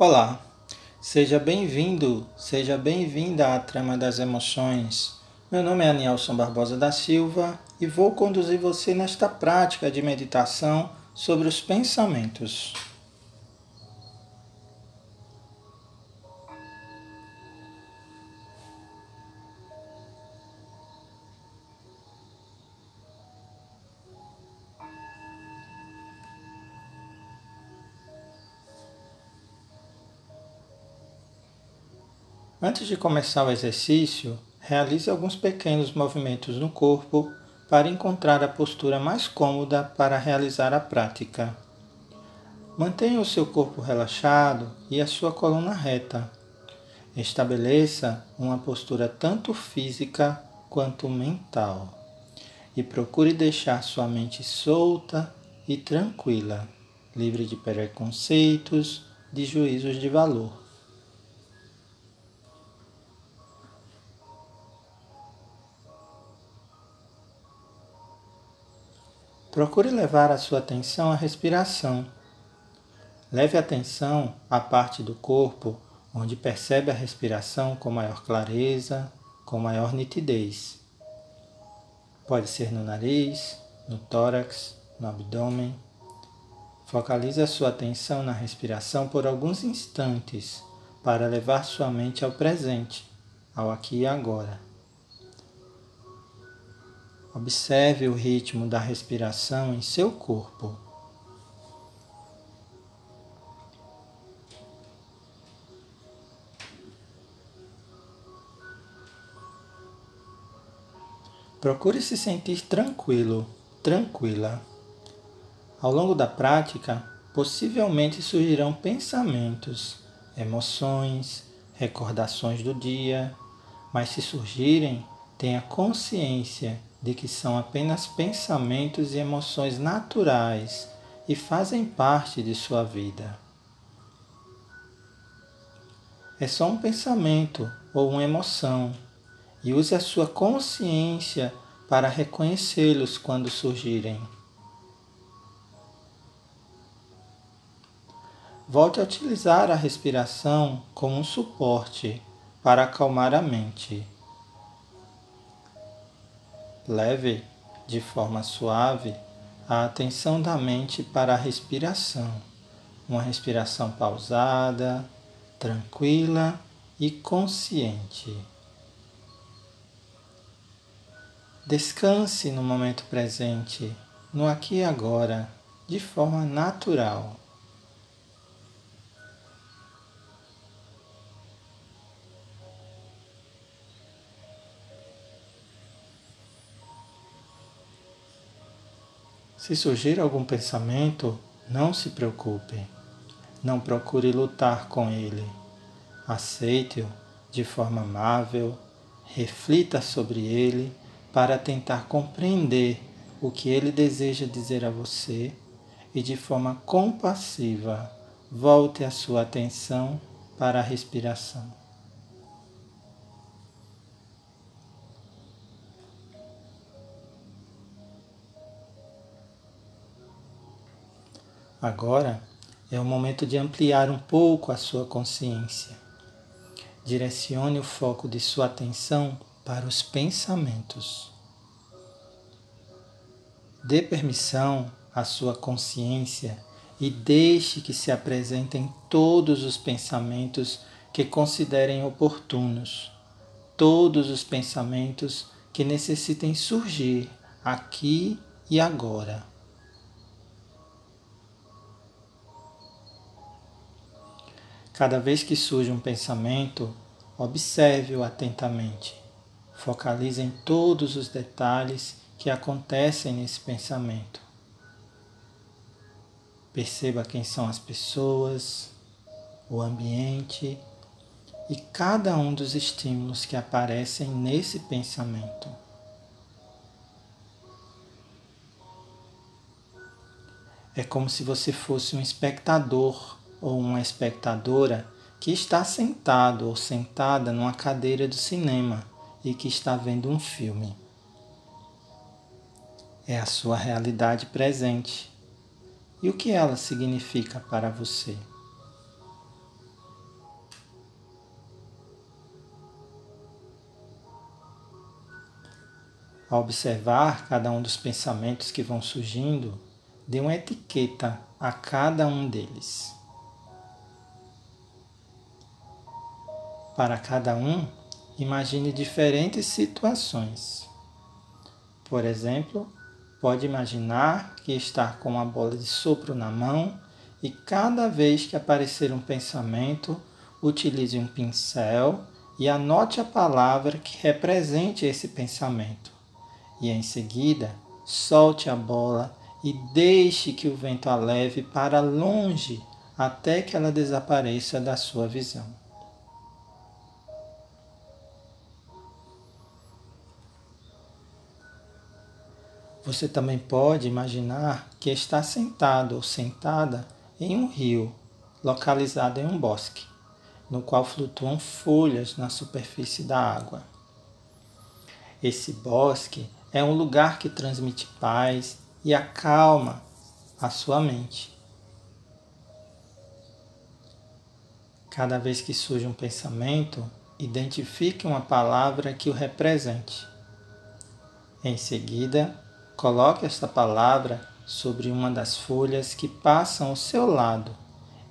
Olá, seja bem-vindo, seja bem-vinda à Trama das Emoções. Meu nome é Anielson Barbosa da Silva e vou conduzir você nesta prática de meditação sobre os pensamentos. Antes de começar o exercício, realize alguns pequenos movimentos no corpo para encontrar a postura mais cômoda para realizar a prática. Mantenha o seu corpo relaxado e a sua coluna reta. Estabeleça uma postura tanto física quanto mental e procure deixar sua mente solta e tranquila, livre de preconceitos, de juízos de valor. Procure levar a sua atenção à respiração. Leve atenção à parte do corpo onde percebe a respiração com maior clareza, com maior nitidez. Pode ser no nariz, no tórax, no abdômen. Focalize a sua atenção na respiração por alguns instantes para levar sua mente ao presente, ao aqui e agora. Observe o ritmo da respiração em seu corpo. Procure se sentir tranquilo, tranquila. Ao longo da prática, possivelmente surgirão pensamentos, emoções, recordações do dia, mas se surgirem, tenha consciência de que são apenas pensamentos e emoções naturais e fazem parte de sua vida. É só um pensamento ou uma emoção e use a sua consciência para reconhecê-los quando surgirem. Volte a utilizar a respiração como um suporte para acalmar a mente. Leve de forma suave a atenção da mente para a respiração, uma respiração pausada, tranquila e consciente. Descanse no momento presente, no aqui e agora, de forma natural. Se surgir algum pensamento, não se preocupe. Não procure lutar com ele. Aceite-o de forma amável, reflita sobre ele para tentar compreender o que ele deseja dizer a você e de forma compassiva volte a sua atenção para a respiração. Agora é o momento de ampliar um pouco a sua consciência. Direcione o foco de sua atenção para os pensamentos. Dê permissão à sua consciência e deixe que se apresentem todos os pensamentos que considerem oportunos, todos os pensamentos que necessitem surgir aqui e agora. Cada vez que surge um pensamento, observe-o atentamente. Focalize em todos os detalhes que acontecem nesse pensamento. Perceba quem são as pessoas, o ambiente e cada um dos estímulos que aparecem nesse pensamento. É como se você fosse um espectador ou uma espectadora que está sentado ou sentada numa cadeira do cinema e que está vendo um filme. É a sua realidade presente. E o que ela significa para você? Ao observar cada um dos pensamentos que vão surgindo, dê uma etiqueta a cada um deles. Para cada um, imagine diferentes situações. Por exemplo, pode imaginar que está com uma bola de sopro na mão e cada vez que aparecer um pensamento, utilize um pincel e anote a palavra que represente esse pensamento. E em seguida, solte a bola e deixe que o vento a leve para longe até que ela desapareça da sua visão. Você também pode imaginar que está sentado ou sentada em um rio localizado em um bosque, no qual flutuam folhas na superfície da água. Esse bosque é um lugar que transmite paz e acalma a sua mente. Cada vez que surge um pensamento, identifique uma palavra que o represente. Em seguida, Coloque esta palavra sobre uma das folhas que passam ao seu lado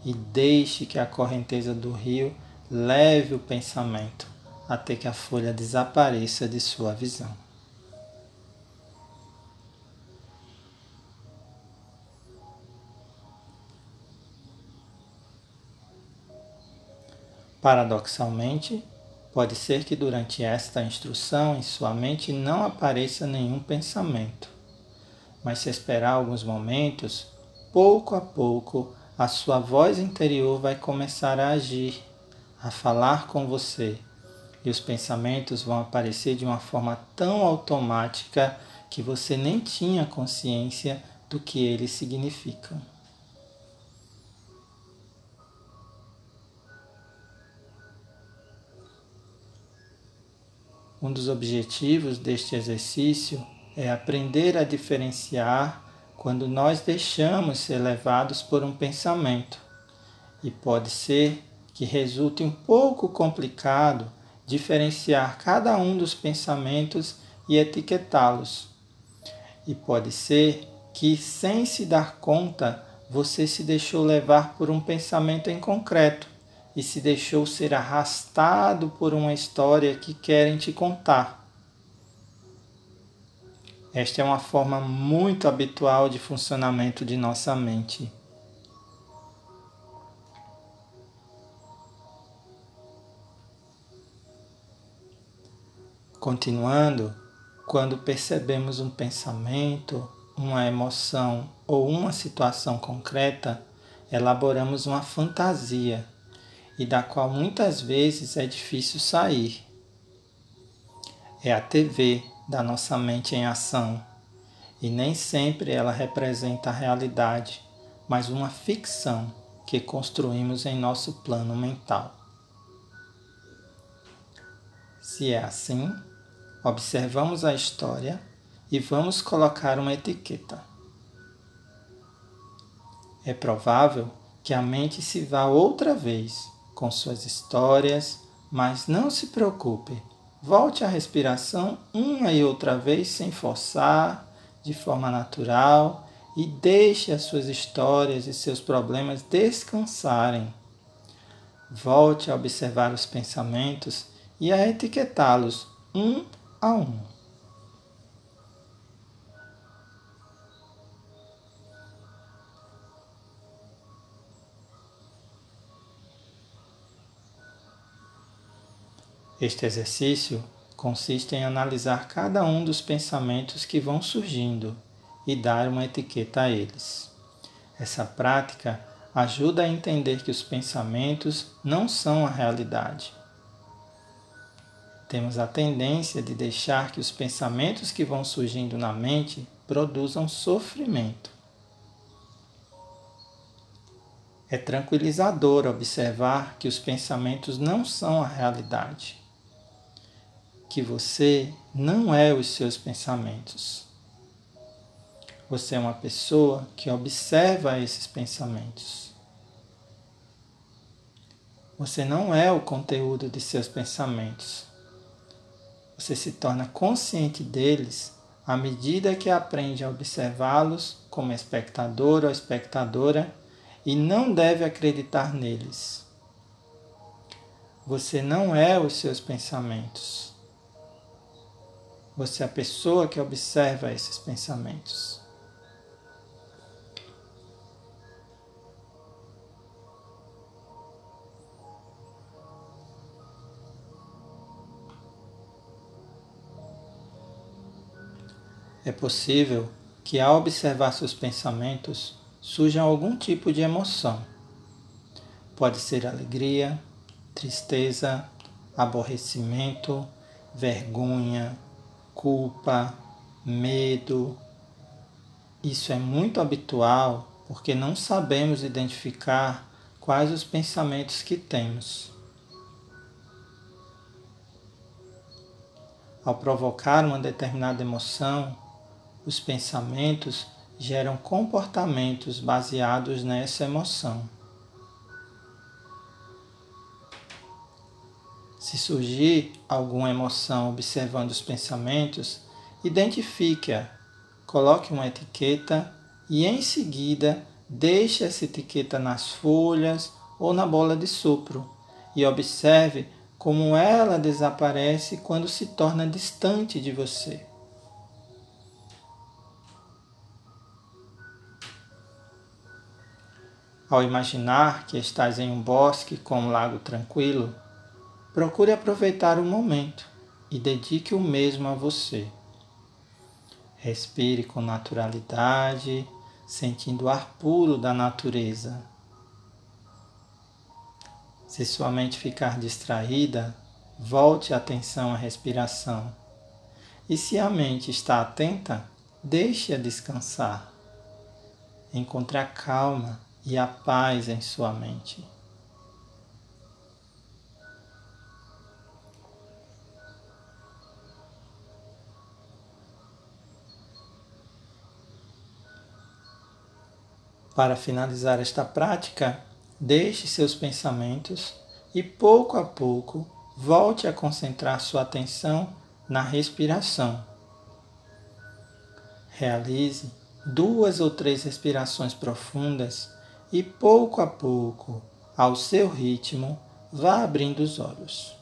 e deixe que a correnteza do rio leve o pensamento até que a folha desapareça de sua visão. Paradoxalmente, pode ser que durante esta instrução em sua mente não apareça nenhum pensamento mas se esperar alguns momentos, pouco a pouco a sua voz interior vai começar a agir, a falar com você, e os pensamentos vão aparecer de uma forma tão automática que você nem tinha consciência do que eles significam. Um dos objetivos deste exercício é aprender a diferenciar quando nós deixamos ser levados por um pensamento. E pode ser que resulte um pouco complicado diferenciar cada um dos pensamentos e etiquetá-los. E pode ser que, sem se dar conta, você se deixou levar por um pensamento em concreto e se deixou ser arrastado por uma história que querem te contar. Esta é uma forma muito habitual de funcionamento de nossa mente. Continuando, quando percebemos um pensamento, uma emoção ou uma situação concreta, elaboramos uma fantasia e da qual muitas vezes é difícil sair. É a TV da nossa mente em ação, e nem sempre ela representa a realidade, mas uma ficção que construímos em nosso plano mental. Se é assim, observamos a história e vamos colocar uma etiqueta. É provável que a mente se vá outra vez com suas histórias, mas não se preocupe, Volte à respiração uma e outra vez sem forçar, de forma natural, e deixe as suas histórias e seus problemas descansarem. Volte a observar os pensamentos e a etiquetá-los um a um. Este exercício consiste em analisar cada um dos pensamentos que vão surgindo e dar uma etiqueta a eles. Essa prática ajuda a entender que os pensamentos não são a realidade. Temos a tendência de deixar que os pensamentos que vão surgindo na mente produzam sofrimento. É tranquilizador observar que os pensamentos não são a realidade que você não é os seus pensamentos. Você é uma pessoa que observa esses pensamentos. Você não é o conteúdo de seus pensamentos. Você se torna consciente deles à medida que aprende a observá-los como espectador ou espectadora e não deve acreditar neles. Você não é os seus pensamentos. Você é a pessoa que observa esses pensamentos. É possível que ao observar seus pensamentos surja algum tipo de emoção. Pode ser alegria, tristeza, aborrecimento, vergonha, culpa, medo. Isso é muito habitual porque não sabemos identificar quais os pensamentos que temos. Ao provocar uma determinada emoção, os pensamentos geram comportamentos baseados nessa emoção. Se surgir alguma emoção observando os pensamentos, identifique-a, coloque uma etiqueta e em seguida deixe essa etiqueta nas folhas ou na bola de sopro e observe como ela desaparece quando se torna distante de você. Ao imaginar que estás em um bosque com um lago tranquilo, procure aproveitar o momento e dedique o mesmo a você. Respire com naturalidade, sentindo o ar puro da natureza. Se sua mente ficar distraída, volte a atenção à respiração. E se a mente está atenta, deixe-a descansar. Encontre a calma e a paz em sua mente. Para finalizar esta prática, deixe seus pensamentos e pouco a pouco volte a concentrar sua atenção na respiração. Realize duas ou três respirações profundas e pouco a pouco, ao seu ritmo, vá abrindo os olhos.